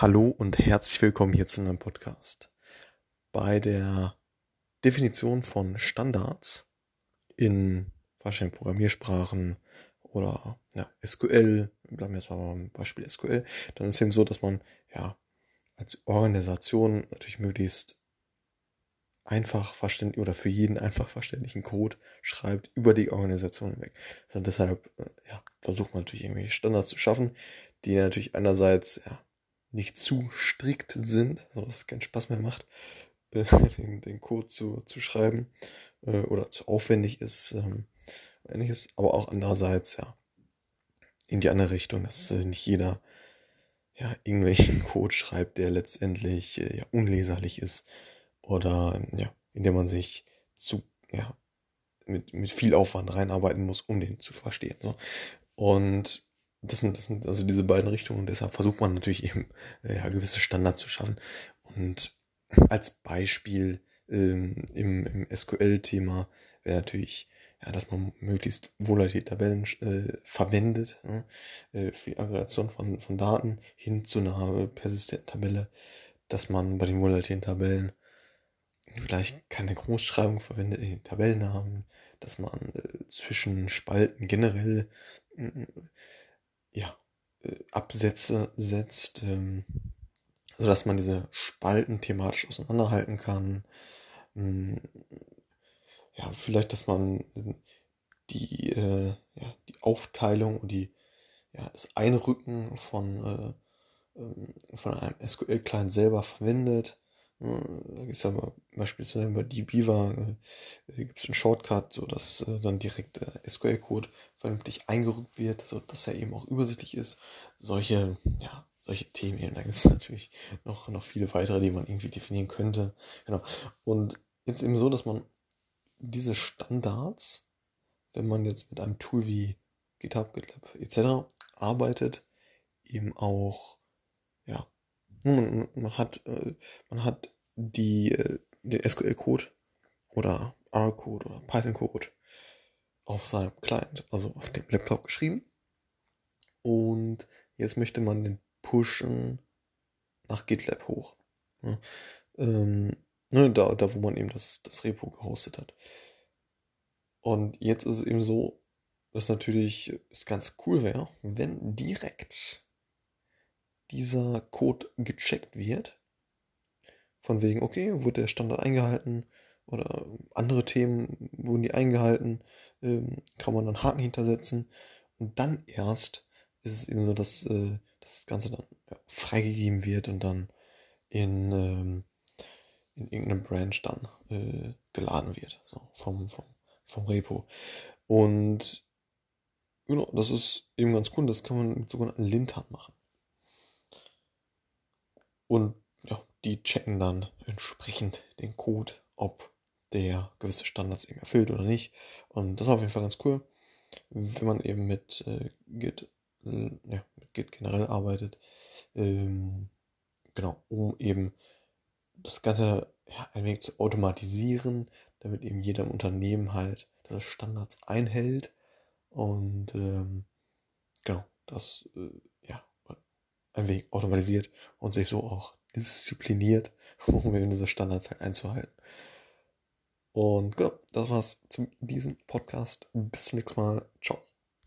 Hallo und herzlich willkommen hier zu einem Podcast. Bei der Definition von Standards in verschiedenen Programmiersprachen oder ja, SQL, bleiben wir jetzt mal beim Beispiel SQL, dann ist es eben so, dass man ja als Organisation natürlich möglichst einfach verständlich oder für jeden einfach verständlichen Code schreibt über die Organisation hinweg. Also deshalb äh, ja, versucht man natürlich irgendwelche Standards zu schaffen, die natürlich einerseits ja, nicht zu strikt sind, so dass es keinen Spaß mehr macht, äh, den, den, Code zu, zu schreiben äh, oder zu aufwendig ist, ähm, ähnliches, aber auch andererseits, ja, in die andere Richtung, dass äh, nicht jeder ja, irgendwelchen Code schreibt, der letztendlich äh, ja, unleserlich ist oder ja, in dem man sich zu, ja, mit, mit viel Aufwand reinarbeiten muss, um den zu verstehen. So. Und das sind, das sind also diese beiden Richtungen. Deshalb versucht man natürlich eben äh, ja, gewisse Standards zu schaffen. Und als Beispiel ähm, im, im SQL-Thema wäre natürlich, ja, dass man möglichst volatile Tabellen äh, verwendet ne, äh, für die Aggregation von, von Daten hin zu einer persistenten Tabelle, dass man bei den volatilen Tabellen vielleicht keine Großschreibung verwendet in den Tabellennamen, dass man äh, zwischen Spalten generell ja, äh, Absätze setzt, ähm, sodass man diese Spalten thematisch auseinanderhalten kann. Ähm, ja, vielleicht, dass man die, äh, ja, die Aufteilung und die, ja, das Einrücken von, äh, ähm, von einem SQL-Client selber verwendet. Da gibt es ja beispielsweise bei dbeaver äh, gibt es einen Shortcut, sodass äh, dann direkt äh, SQL-Code vernünftig eingerückt wird, sodass er eben auch übersichtlich ist. Solche, ja, solche Themen eben. Da gibt es natürlich noch, noch viele weitere, die man irgendwie definieren könnte. Genau. Und jetzt eben so, dass man diese Standards, wenn man jetzt mit einem Tool wie GitHub, GitLab etc. arbeitet, eben auch man, man hat, äh, man hat die, äh, den SQL-Code oder R-Code oder Python-Code auf seinem Client, also auf dem Laptop geschrieben. Und jetzt möchte man den pushen nach GitLab hoch. Ja, ähm, ne, da, da, wo man eben das, das Repo gehostet hat. Und jetzt ist es eben so, dass natürlich es ganz cool wäre, wenn direkt dieser Code gecheckt wird. Von wegen, okay, wurde der Standard eingehalten oder andere Themen wurden die eingehalten, ähm, kann man dann Haken hintersetzen und dann erst ist es eben so, dass, äh, dass das Ganze dann ja, freigegeben wird und dann in, ähm, in irgendeinem Branch dann äh, geladen wird, so vom, vom, vom Repo. Und genau, das ist eben ganz cool, das kann man mit sogenannten Lintern machen. Und ja, die checken dann entsprechend den Code, ob der gewisse Standards eben erfüllt oder nicht. Und das ist auf jeden Fall ganz cool, wenn man eben mit äh, Git, äh, ja, mit Git generell arbeitet. Ähm, genau, um eben das Ganze ja, ein wenig zu automatisieren, damit eben jeder im Unternehmen halt diese Standards einhält. Und ähm, genau, das äh, ein wenig automatisiert und sich so auch diszipliniert, um eben diese Standards halt einzuhalten. Und genau, das war's zu diesem Podcast. Bis zum nächsten Mal. Ciao.